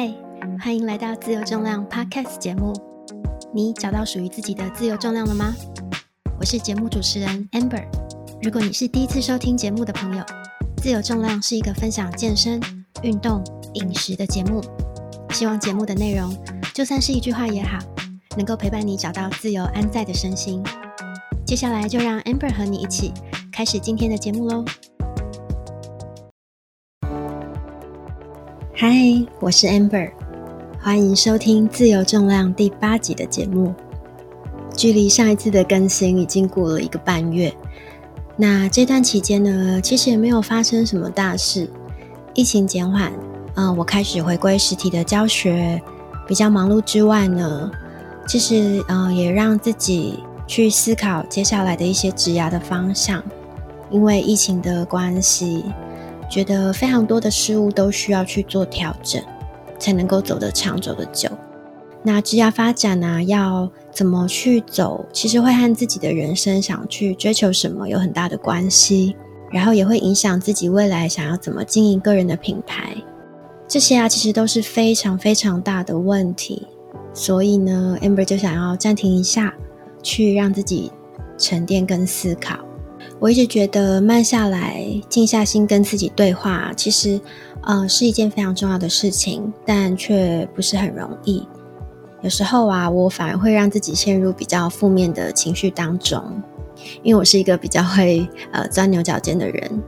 嗨，欢迎来到自由重量 Podcast 节目。你找到属于自己的自由重量了吗？我是节目主持人 Amber。如果你是第一次收听节目的朋友，自由重量是一个分享健身、运动、饮食的节目。希望节目的内容，就算是一句话也好，能够陪伴你找到自由安在的身心。接下来就让 Amber 和你一起开始今天的节目喽。嗨，我是 Amber，欢迎收听《自由重量》第八集的节目。距离上一次的更新已经过了一个半月，那这段期间呢，其实也没有发生什么大事。疫情减缓，嗯，我开始回归实体的教学，比较忙碌之外呢，其实嗯，也让自己去思考接下来的一些职涯的方向，因为疫情的关系。觉得非常多的事物都需要去做调整，才能够走得长、走得久。那职业发展呢，要怎么去走？其实会和自己的人生想去追求什么有很大的关系，然后也会影响自己未来想要怎么经营个人的品牌。这些啊，其实都是非常非常大的问题。所以呢，Amber 就想要暂停一下，去让自己沉淀跟思考。我一直觉得慢下来、静下心跟自己对话，其实，呃，是一件非常重要的事情，但却不是很容易。有时候啊，我反而会让自己陷入比较负面的情绪当中，因为我是一个比较会呃钻牛角尖的人。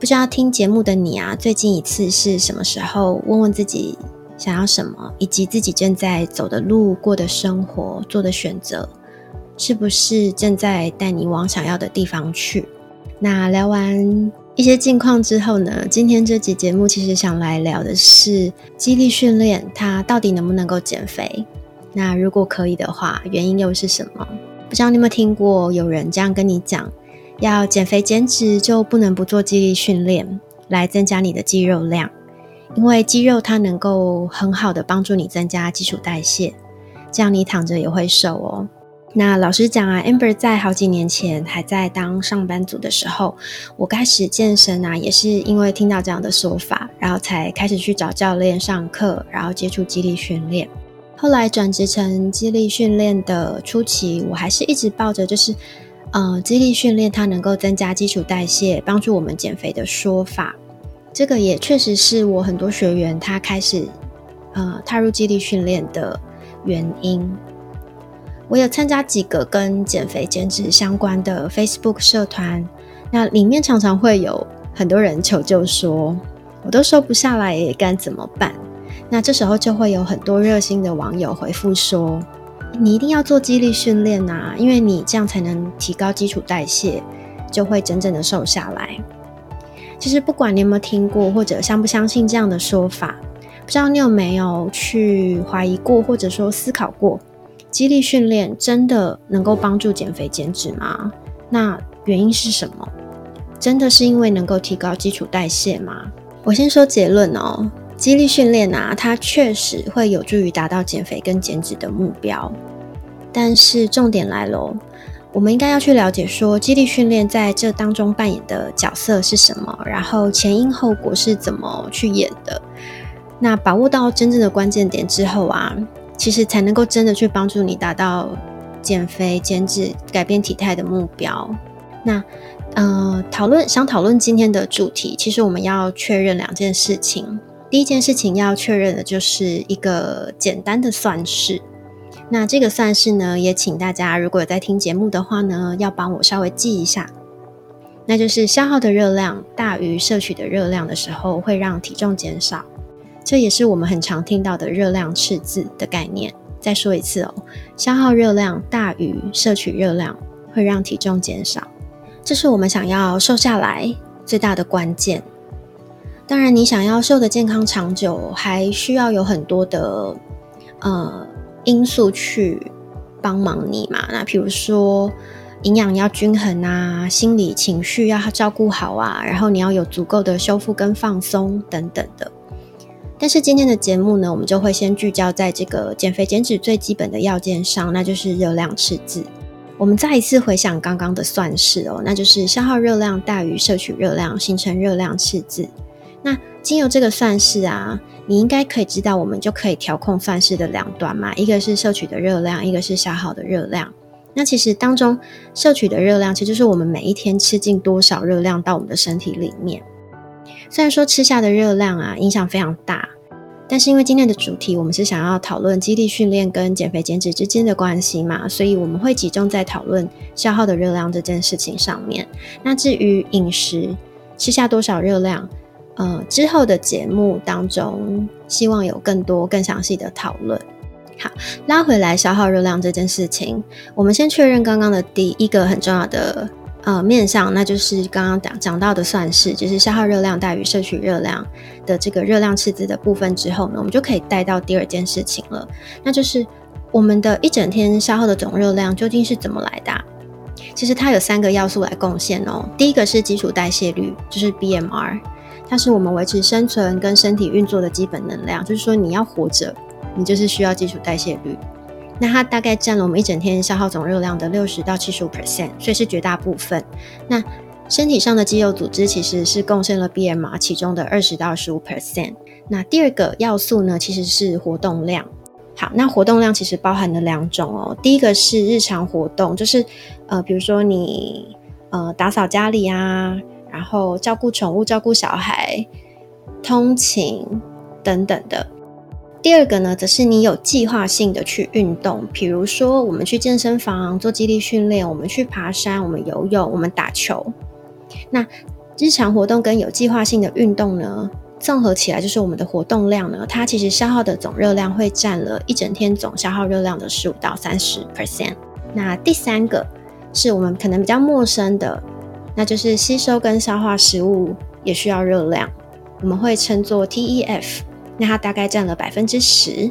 不知道听节目的你啊，最近一次是什么时候？问问自己想要什么，以及自己正在走的路、过的生活、做的选择。是不是正在带你往想要的地方去？那聊完一些近况之后呢？今天这集节目其实想来聊的是激励训练，它到底能不能够减肥？那如果可以的话，原因又是什么？不知道你有没有听过有人这样跟你讲：要减肥减脂就不能不做激励训练，来增加你的肌肉量，因为肌肉它能够很好的帮助你增加基础代谢，这样你躺着也会瘦哦。那老实讲啊，Amber 在好几年前还在当上班族的时候，我开始健身啊，也是因为听到这样的说法，然后才开始去找教练上课，然后接触肌力训练。后来转职成肌力训练的初期，我还是一直抱着就是，呃，肌力训练它能够增加基础代谢，帮助我们减肥的说法。这个也确实是我很多学员他开始，呃，踏入肌力训练的原因。我有参加几个跟减肥减脂相关的 Facebook 社团，那里面常常会有很多人求救说，我都瘦不下来，该怎么办？那这时候就会有很多热心的网友回复说，你一定要做肌力训练呐，因为你这样才能提高基础代谢，就会真正的瘦下来。其实不管你有没有听过或者相不相信这样的说法，不知道你有没有去怀疑过或者说思考过？激励训练真的能够帮助减肥减脂吗？那原因是什么？真的是因为能够提高基础代谢吗？我先说结论哦，激励训练啊，它确实会有助于达到减肥跟减脂的目标。但是重点来喽，我们应该要去了解说，激励训练在这当中扮演的角色是什么，然后前因后果是怎么去演的。那把握到真正的关键点之后啊。其实才能够真的去帮助你达到减肥、减脂、改变体态的目标。那呃，讨论想讨论今天的主题，其实我们要确认两件事情。第一件事情要确认的就是一个简单的算式。那这个算式呢，也请大家如果有在听节目的话呢，要帮我稍微记一下。那就是消耗的热量大于摄取的热量的时候，会让体重减少。这也是我们很常听到的热量赤字的概念。再说一次哦，消耗热量大于摄取热量，会让体重减少。这是我们想要瘦下来最大的关键。当然，你想要瘦的健康长久，还需要有很多的呃因素去帮忙你嘛。那比如说营养要均衡啊，心理情绪要照顾好啊，然后你要有足够的修复跟放松等等的。但是今天的节目呢，我们就会先聚焦在这个减肥减脂最基本的要件上，那就是热量赤字。我们再一次回想刚刚的算式哦，那就是消耗热量大于摄取热量，形成热量赤字。那经由这个算式啊，你应该可以知道，我们就可以调控算式的两端嘛，一个是摄取的热量，一个是消耗的热量。那其实当中摄取的热量，其实就是我们每一天吃进多少热量到我们的身体里面。虽然说吃下的热量啊影响非常大，但是因为今天的主题我们是想要讨论肌力训练跟减肥减脂之间的关系嘛，所以我们会集中在讨论消耗的热量这件事情上面。那至于饮食吃下多少热量，呃，之后的节目当中，希望有更多更详细的讨论。好，拉回来消耗热量这件事情，我们先确认刚刚的第一个很重要的呃面上，那就是刚刚讲讲到的算式，就是消耗热量大于摄取热量的这个热量赤字的部分之后呢，我们就可以带到第二件事情了，那就是我们的一整天消耗的总热量究竟是怎么来的？其实它有三个要素来贡献哦。第一个是基础代谢率，就是 BMR。它是我们维持生存跟身体运作的基本能量，就是说你要活着，你就是需要基础代谢率。那它大概占了我们一整天消耗总热量的六十到七十五 percent，所以是绝大部分。那身体上的肌肉组织其实是贡献了 BMR 其中的二十到十五 percent。那第二个要素呢，其实是活动量。好，那活动量其实包含了两种哦。第一个是日常活动，就是呃，比如说你呃打扫家里啊。然后照顾宠物、照顾小孩、通勤等等的。第二个呢，则是你有计划性的去运动，比如说我们去健身房做肌力训练，我们去爬山，我们游泳，我们打球。那日常活动跟有计划性的运动呢，综合起来就是我们的活动量呢，它其实消耗的总热量会占了一整天总消耗热量的十五到三十 percent。那第三个是我们可能比较陌生的。那就是吸收跟消化食物也需要热量，我们会称作 TEF，那它大概占了百分之十，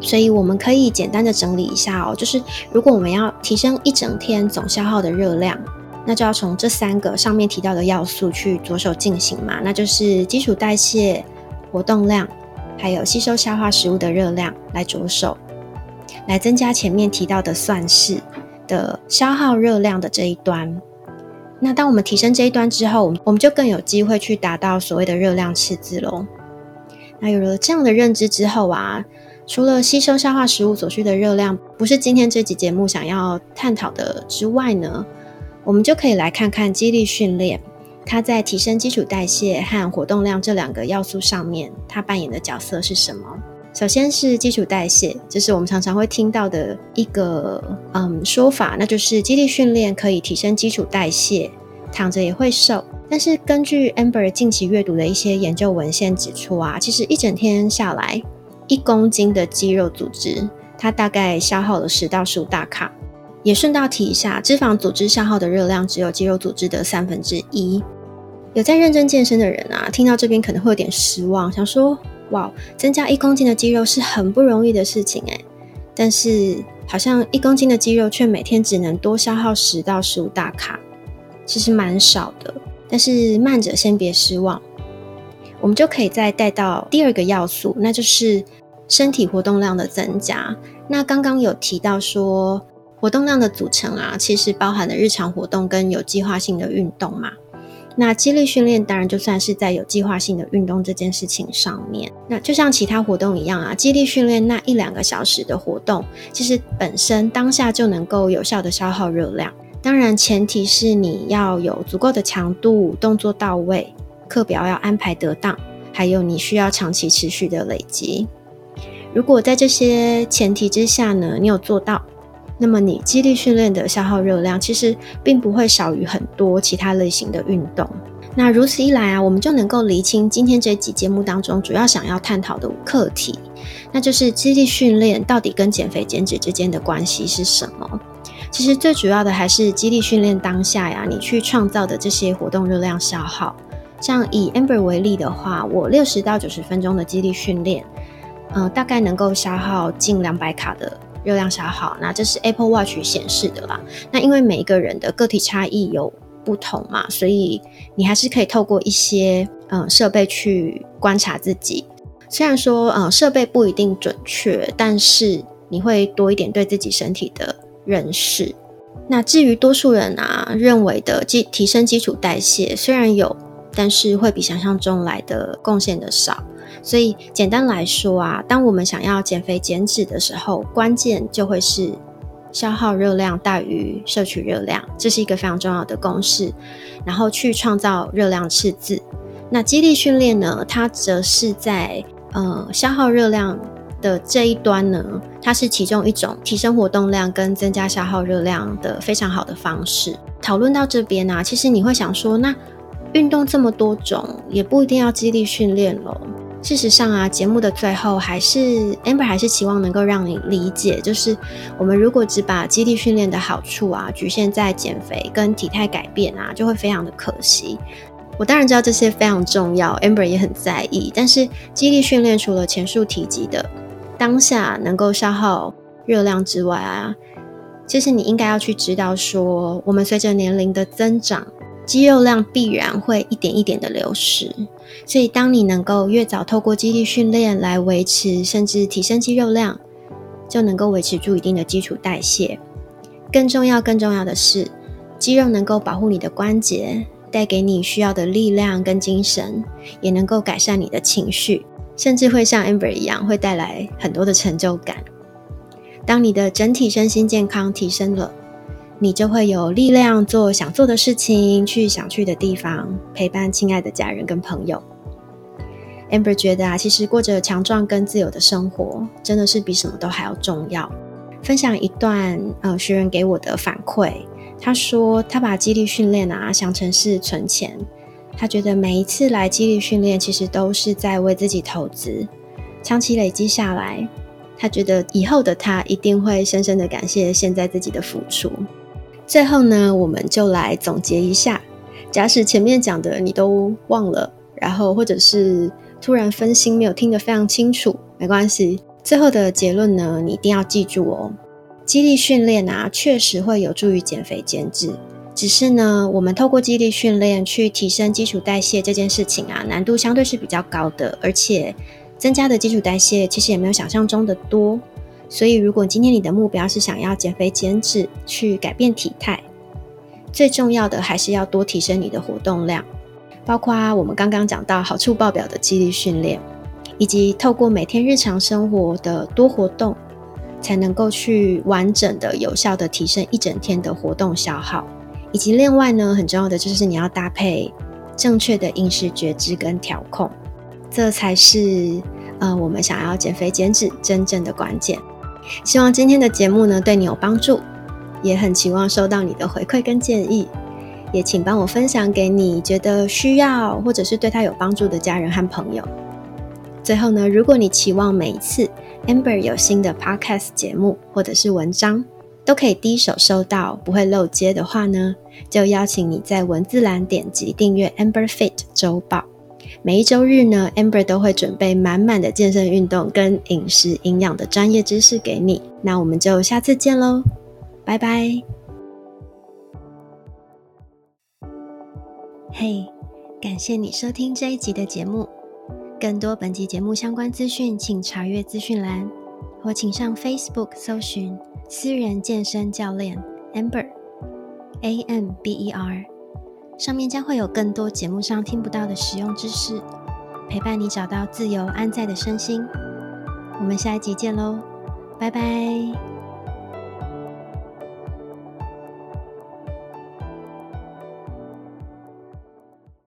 所以我们可以简单的整理一下哦，就是如果我们要提升一整天总消耗的热量，那就要从这三个上面提到的要素去着手进行嘛，那就是基础代谢、活动量，还有吸收消化食物的热量来着手，来增加前面提到的算式的消耗热量的这一端。那当我们提升这一端之后，我们我们就更有机会去达到所谓的热量赤字喽。那有了这样的认知之后啊，除了吸收消化食物所需的热量不是今天这集节目想要探讨的之外呢，我们就可以来看看肌力训练，它在提升基础代谢和活动量这两个要素上面，它扮演的角色是什么？首先是基础代谢，这是我们常常会听到的一个嗯说法，那就是肌力训练可以提升基础代谢，躺着也会瘦。但是根据 Amber 近期阅读的一些研究文献指出啊，其实一整天下来，一公斤的肌肉组织，它大概消耗了十到十五大卡。也顺道提一下，脂肪组织消耗的热量只有肌肉组织的三分之一。有在认真健身的人啊，听到这边可能会有点失望，想说。哇，增加一公斤的肌肉是很不容易的事情诶，但是好像一公斤的肌肉却每天只能多消耗十到十五大卡，其实蛮少的。但是慢者先别失望，我们就可以再带到第二个要素，那就是身体活动量的增加。那刚刚有提到说，活动量的组成啊，其实包含了日常活动跟有计划性的运动嘛。那肌力训练当然就算是在有计划性的运动这件事情上面，那就像其他活动一样啊，肌力训练那一两个小时的活动，其实本身当下就能够有效的消耗热量。当然前提是你要有足够的强度，动作到位，课表要安排得当，还有你需要长期持续的累积。如果在这些前提之下呢，你有做到。那么你肌力训练的消耗热量其实并不会少于很多其他类型的运动。那如此一来啊，我们就能够厘清今天这集节目当中主要想要探讨的课题，那就是肌力训练到底跟减肥减脂之间的关系是什么？其实最主要的还是肌力训练当下呀，你去创造的这些活动热量消耗。像以 Amber 为例的话，我六十到九十分钟的肌力训练，呃，大概能够消耗近两百卡的。热量消耗，那这是 Apple Watch 显示的啦。那因为每一个人的个体差异有不同嘛，所以你还是可以透过一些嗯设备去观察自己。虽然说嗯设备不一定准确，但是你会多一点对自己身体的认识。那至于多数人啊认为的基提升基础代谢，虽然有但是会比想象中来的贡献的少。所以简单来说啊，当我们想要减肥减脂的时候，关键就会是消耗热量大于摄取热量，这是一个非常重要的公式。然后去创造热量赤字。那肌力训练呢，它则是在呃消耗热量的这一端呢，它是其中一种提升活动量跟增加消耗热量的非常好的方式。讨论到这边呢，其实你会想说，那运动这么多种，也不一定要肌力训练喽。事实上啊，节目的最后还是 Amber 还是期望能够让你理解，就是我们如果只把肌力训练的好处啊局限在减肥跟体态改变啊，就会非常的可惜。我当然知道这些非常重要，Amber 也很在意。但是肌力训练除了前述提及的当下能够消耗热量之外啊，其实你应该要去知道说，我们随着年龄的增长。肌肉量必然会一点一点的流失，所以当你能够越早透过肌力训练来维持甚至提升肌肉量，就能够维持住一定的基础代谢。更重要、更重要的是，肌肉能够保护你的关节，带给你需要的力量跟精神，也能够改善你的情绪，甚至会像 Amber 一样，会带来很多的成就感。当你的整体身心健康提升了。你就会有力量做想做的事情，去想去的地方，陪伴亲爱的家人跟朋友。Amber 觉得啊，其实过着强壮跟自由的生活，真的是比什么都还要重要。分享一段呃学员给我的反馈，他说他把激励训练啊想成是存钱，他觉得每一次来激励训练，其实都是在为自己投资，长期累积下来，他觉得以后的他一定会深深的感谢现在自己的付出。最后呢，我们就来总结一下。假使前面讲的你都忘了，然后或者是突然分心没有听得非常清楚，没关系。最后的结论呢，你一定要记住哦。肌力训练啊，确实会有助于减肥减脂。只是呢，我们透过肌力训练去提升基础代谢这件事情啊，难度相对是比较高的，而且增加的基础代谢其实也没有想象中的多。所以，如果今天你的目标是想要减肥减脂，去改变体态，最重要的还是要多提升你的活动量，包括我们刚刚讲到好处爆表的肌力训练，以及透过每天日常生活的多活动，才能够去完整的、有效的提升一整天的活动消耗。以及另外呢，很重要的就是你要搭配正确的饮食觉知跟调控，这才是呃我们想要减肥减脂真正的关键。希望今天的节目呢对你有帮助，也很期望收到你的回馈跟建议，也请帮我分享给你觉得需要或者是对他有帮助的家人和朋友。最后呢，如果你期望每一次 Amber 有新的 Podcast 节目或者是文章都可以第一手收到，不会漏接的话呢，就邀请你在文字栏点击订阅 Amber Fit 周报。每一周日呢，Amber 都会准备满满的健身、运动跟饮食营养的专业知识给你。那我们就下次见喽，拜拜！嘿，感谢你收听这一集的节目。更多本集节目相关资讯，请查阅资讯栏，或请上 Facebook 搜寻“私人健身教练 Amber”，A M B E R。上面将会有更多节目上听不到的实用知识，陪伴你找到自由安在的身心。我们下一集见喽，拜拜。